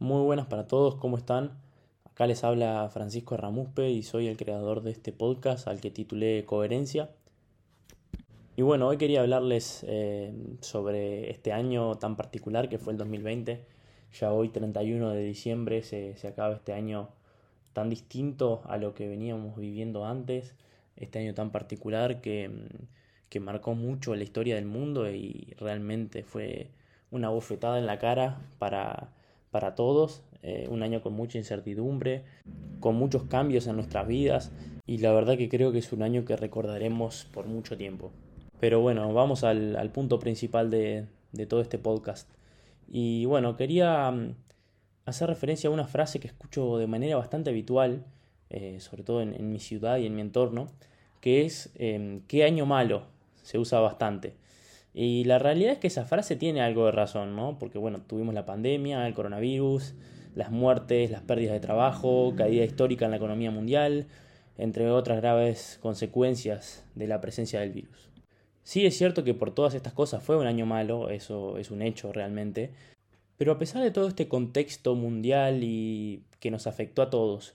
Muy buenas para todos, ¿cómo están? Acá les habla Francisco Ramuspe y soy el creador de este podcast al que titulé Coherencia. Y bueno, hoy quería hablarles eh, sobre este año tan particular que fue el 2020. Ya hoy, 31 de diciembre, se, se acaba este año tan distinto a lo que veníamos viviendo antes. Este año tan particular que, que marcó mucho la historia del mundo y realmente fue una bofetada en la cara para para todos, eh, un año con mucha incertidumbre, con muchos cambios en nuestras vidas y la verdad que creo que es un año que recordaremos por mucho tiempo. Pero bueno, vamos al, punto principal de, todo este podcast. Y bueno, quería mm, hacer referencia a una frase que escucho de manera bastante habitual, eh, sobre todo en, mi ciudad y en mi entorno, que es em, ¿qué año malo? Se usa bastante. Y la realidad es que esa frase tiene algo de razón, ¿no? Porque bueno, tuvimos la pandemia, el coronavirus, las muertes, las pérdidas de trabajo, caída histórica en la economía mundial, entre otras graves consecuencias de la presencia del virus. Sí es cierto que por todas estas cosas fue un año malo, eso es un hecho realmente, pero a pesar de todo este contexto mundial y que nos afectó a todos,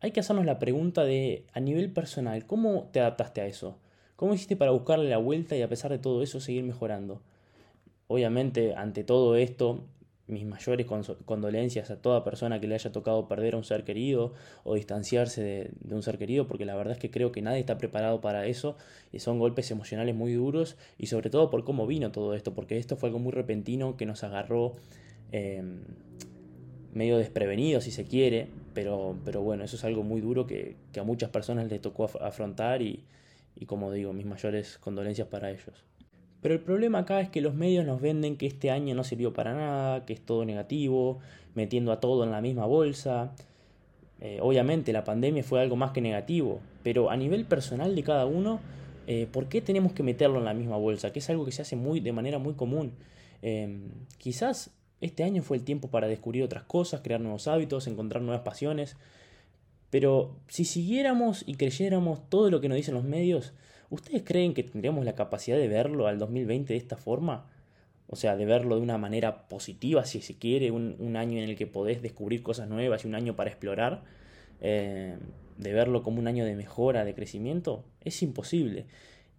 hay que hacernos la pregunta de, a nivel personal, ¿cómo te adaptaste a eso? ¿Cómo hiciste para buscarle la vuelta y a pesar de todo eso seguir mejorando? Obviamente, ante todo esto, mis mayores condolencias a toda persona que le haya tocado perder a un ser querido o distanciarse de, un ser querido, porque la verdad es que creo que nadie está preparado para eso y son golpes emocionales muy duros y sobre todo por cómo vino todo esto, porque esto fue algo muy repentino que nos agarró em, medio desprevenido si se quiere, pero, pero bueno, eso es algo muy duro que, a muchas personas les tocó afrontar y, y como digo, mis mayores condolencias para ellos. Pero el problema acá es que los medios nos venden que este año no sirvió para nada, que es todo negativo, metiendo a todo en la misma bolsa. Eh, obviamente la pandemia fue algo más que negativo, pero a nivel personal de cada uno, eh, ¿por qué tenemos que meterlo en la misma bolsa? Que es algo que se hace muy, de manera muy común. Em, quizás este año fue el tiempo para descubrir otras cosas, crear nuevos hábitos, encontrar nuevas pasiones, pero si siguiéramos y creyéramos todo lo que nos dicen los medios, ¿ustedes creen que tendríamos la capacidad de verlo al 2020 de esta forma? O sea, de verlo de una manera positiva, si se quiere, un, año en el que podés descubrir cosas nuevas y un año para explorar, eh, de verlo como un año de mejora, de crecimiento, es imposible.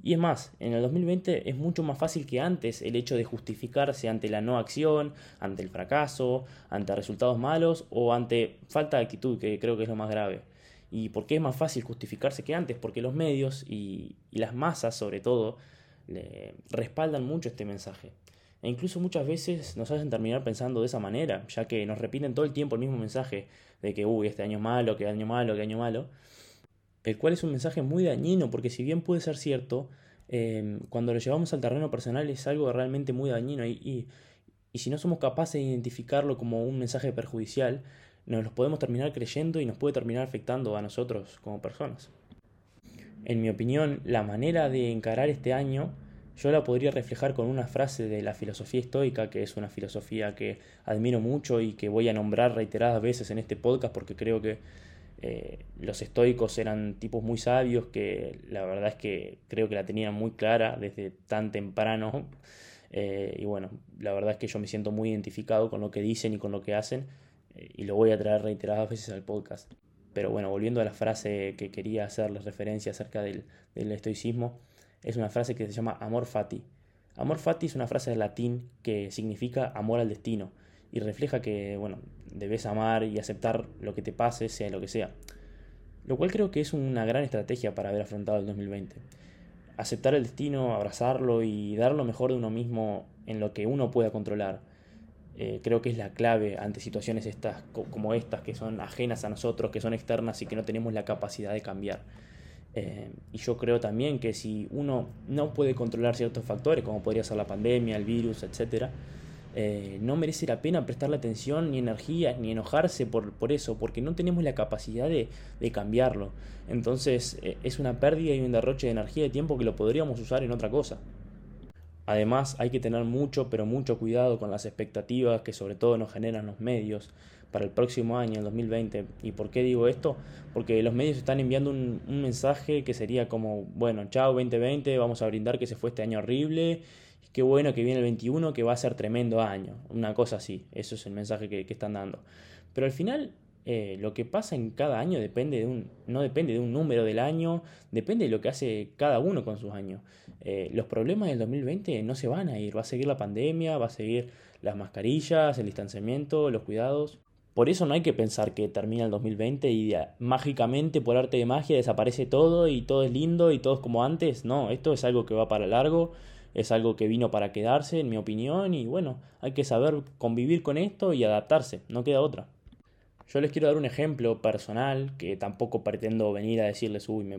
Y es más, en el 2020 es mucho más fácil que antes el hecho de justificarse ante la no acción, ante el fracaso, ante resultados malos o ante falta de actitud, que creo que es lo más grave. ¿Y por qué es más fácil justificarse que antes? Porque los medios y, las masas, sobre todo, respaldan mucho este mensaje. E incluso muchas veces nos hacen terminar pensando de esa manera, ya que nos repiten todo el tiempo el mismo mensaje de que, uy, este año malo, que año malo, que año malo el cual es un mensaje muy dañino, porque si bien puede ser cierto, em, cuando lo llevamos al terreno personal es algo realmente muy dañino y, y, si no somos capaces de identificarlo como un mensaje perjudicial, nos lo podemos terminar creyendo y nos puede terminar afectando a nosotros como personas. En mi opinión, la manera de encarar este año yo la podría reflejar con una frase de la filosofía estoica, que es una filosofía que admiro mucho y que voy a nombrar reiteradas veces en este podcast porque creo que eh, los estoicos eran tipos muy sabios que la verdad es que creo que la tenían muy clara desde tan temprano. Eh, y bueno, la verdad es que yo me siento muy identificado con lo que dicen y con lo que hacen eh, y lo voy a traer reiteradas veces al podcast. Pero bueno, volviendo a la frase que quería hacerles referencia acerca del, del estoicismo, es una frase que se llama amor fati. Amor fati es una frase de latín que significa amor al destino y refleja que, bueno, debes amar y aceptar lo que te pase, sea lo que sea. Lo cual creo que es una gran estrategia para haber afrontado el 2020. Aceptar el destino, abrazarlo y dar lo mejor de uno mismo en lo que uno pueda controlar. Eh, creo que es la clave ante situaciones estas, como estas que son ajenas a nosotros, que son externas y que no tenemos la capacidad de cambiar. Eh, y yo creo también que si uno no puede controlar ciertos factores, como podría ser la pandemia, el virus, etcétera, eh, no merece la pena prestarle atención ni energía ni enojarse por, por eso, porque no tenemos la capacidad de, cambiarlo. Entonces eh, es una pérdida y un derroche de energía y de tiempo que lo podríamos usar en otra cosa. Además hay que tener mucho, pero mucho cuidado con las expectativas que sobre todo nos generan los medios para el próximo año, el 2020. ¿Y por qué digo esto? Porque los medios están enviando un, mensaje que sería como, bueno, chao 2020, vamos a brindar que se fue este año horrible, qué bueno que viene el 21, que va a ser tremendo año. Una cosa así, eso es el mensaje que, que están dando. Pero al final eh, lo que pasa en cada año depende de un, no depende de un número del año, depende de lo que hace cada uno con sus años. Eh, los problemas del 2020 no se van a ir, va a seguir la pandemia, va a seguir las mascarillas, el distanciamiento, los cuidados. Por eso no hay que pensar que termina el 2020 y mágicamente por arte de magia desaparece todo y todo es lindo y todo es como antes. No, esto es algo que va para largo, es algo que vino para quedarse, en mi opinión, y bueno, hay que saber convivir con esto y adaptarse, no queda otra. Yo les quiero dar un ejemplo personal, que tampoco pretendo venir a decirles, uy,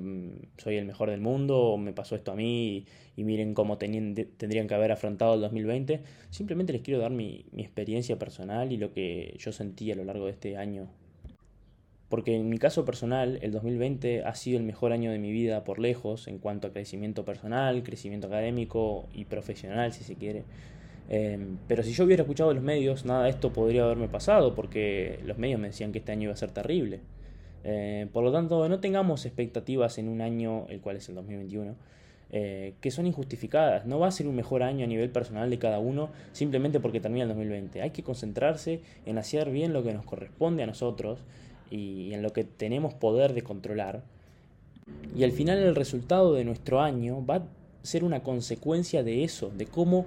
soy el mejor del mundo, o me pasó esto a mí, y, miren cómo tendrían que haber afrontado el 2020. Simplemente les quiero dar mi, mi experiencia personal y lo que yo sentí a lo largo de este año. Porque en mi caso personal, el 2020 ha sido el mejor año de mi vida por lejos, en cuanto a crecimiento personal, crecimiento académico y profesional, si se quiere. Em, pero si yo hubiera escuchado los medios, nada de esto podría haberme pasado, porque los medios me decían que este año iba a ser terrible. Eh, por lo tanto, no tengamos expectativas en un año, el cual es el 2021, eh, que son injustificadas. No va a ser un mejor año a nivel personal de cada uno simplemente porque termina el 2020. Hay que concentrarse en hacer bien lo que nos corresponde a nosotros y en lo que tenemos poder de controlar. Y al final el resultado de nuestro año va a ser una consecuencia de eso, de cómo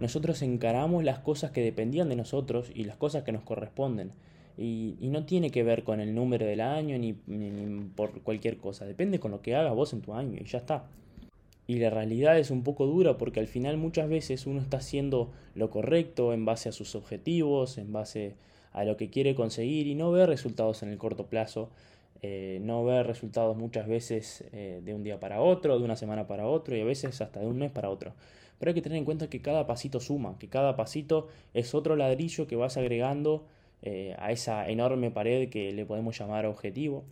nosotros encaramos las cosas que dependían de nosotros y las cosas que nos corresponden. Y, no tiene que ver con el número del año ni, por cualquier cosa. Depende con lo que hagas vos en tu año y ya está. Y la realidad es un poco dura porque al final muchas veces uno está haciendo lo correcto en base a sus objetivos, en base a lo que quiere conseguir y no ve resultados en el corto plazo. Eh, no ve resultados muchas veces eh, de un día para otro, de una semana para otro y a veces hasta de un mes para otro. Pero hay que tener en cuenta que cada pasito suma, que cada pasito es otro ladrillo que vas agregando eh, a esa enorme pared que le podemos llamar objetivo.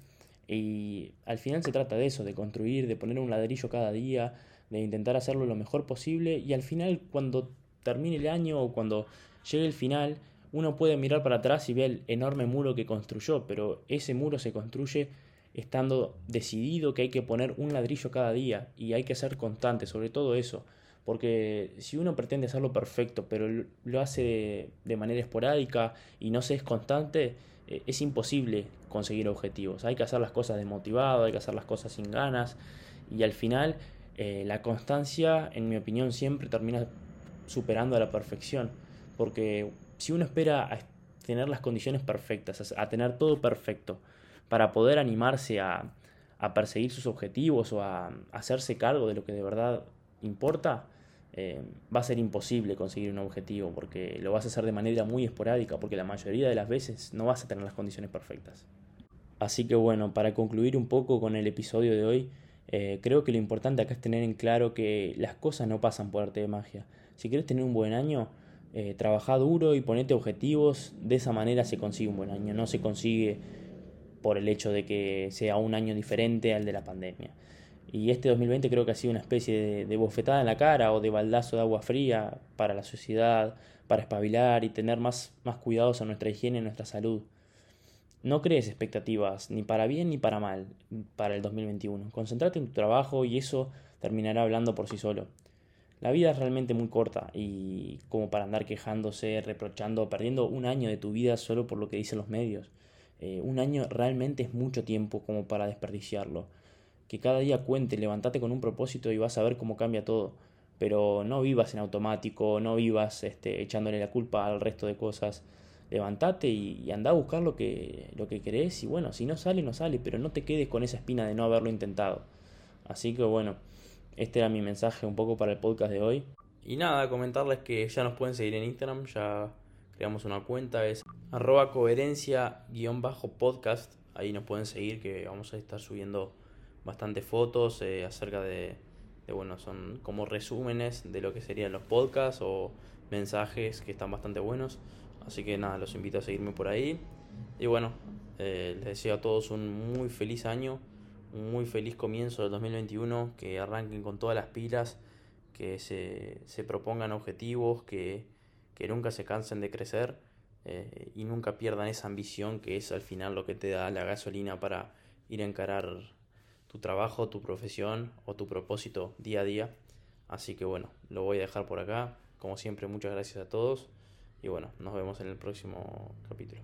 Y al final se trata de eso, de construir, de poner un ladrillo cada día, de intentar hacerlo lo mejor posible y al final cuando termine el año o cuando llegue el final, uno puede mirar para atrás y ver el enorme muro que construyó, pero ese muro se construye estando decidido que hay que poner un ladrillo cada día y hay que ser constante, sobre todo eso. Porque si uno pretende hacerlo perfecto, pero lo hace de, manera esporádica y no se es constante, eh, es imposible conseguir objetivos. Hay que hacer las cosas desmotivado, hay que hacer las cosas sin ganas y al final eh, la constancia, en mi opinión, siempre termina superando a la perfección. Porque si uno espera a tener las condiciones perfectas, a tener todo perfecto, para poder animarse a, a perseguir sus objetivos o a hacerse cargo de lo que de verdad importa, eh, va a ser imposible conseguir un objetivo porque lo vas a hacer de manera muy esporádica porque la mayoría de las veces no vas a tener las condiciones perfectas. Así que bueno, para concluir un poco con el episodio de hoy, eh, creo que lo importante acá es tener en claro que las cosas no pasan por arte de magia. Si quieres tener un buen año, eh, trabaja duro y ponete objetivos, de esa manera se consigue un buen año, no se consigue por el hecho de que sea un año diferente al de la pandemia. Y este 2020 creo que ha sido una especie de, bofetada en la cara o de baldazo de agua fría para la sociedad, para espabilar y tener más, más cuidados a nuestra higiene y nuestra salud. No crees expectativas, ni para bien ni para mal, para el 2021. Concéntrate en tu trabajo y eso terminará hablando por sí solo. La vida es realmente muy corta y como para andar quejándose, reprochando, perdiendo un año de tu vida solo por lo que dicen los medios. Eh, un año realmente es mucho tiempo como para desperdiciarlo que cada día cuente, levántate con un propósito y vas a ver cómo cambia todo. Pero no vivas en automático, no vivas este, echándole la culpa al resto de cosas. Levantate y, y anda a buscar lo que, lo que querés y bueno, si no sale, no sale, pero no te quedes con esa espina de no haberlo intentado. Así que bueno, este era mi mensaje un poco para el podcast de hoy. Y nada, comentarles que ya nos pueden seguir en Instagram, ya creamos una cuenta, es arroba coherencia-podcast. Ahí nos pueden seguir que vamos a estar subiendo bastantes fotos eh, acerca de, bueno, son como resúmenes de lo que serían los podcasts o mensajes que están bastante buenos. Así que nada, los invito a seguirme por ahí. Y bueno, eh, les deseo a todos un muy feliz año, un muy feliz comienzo del 2021, que arranquen con todas las pilas, que se, se propongan objetivos, que, que, nunca se cansen de crecer eh, y nunca pierdan esa ambición que es al final lo que te da la gasolina para ir a encarar tu trabajo, tu profesión o tu propósito día a día. Así que bueno, lo voy a dejar por acá. Como siempre, muchas gracias a todos y bueno, nos vemos en el próximo capítulo.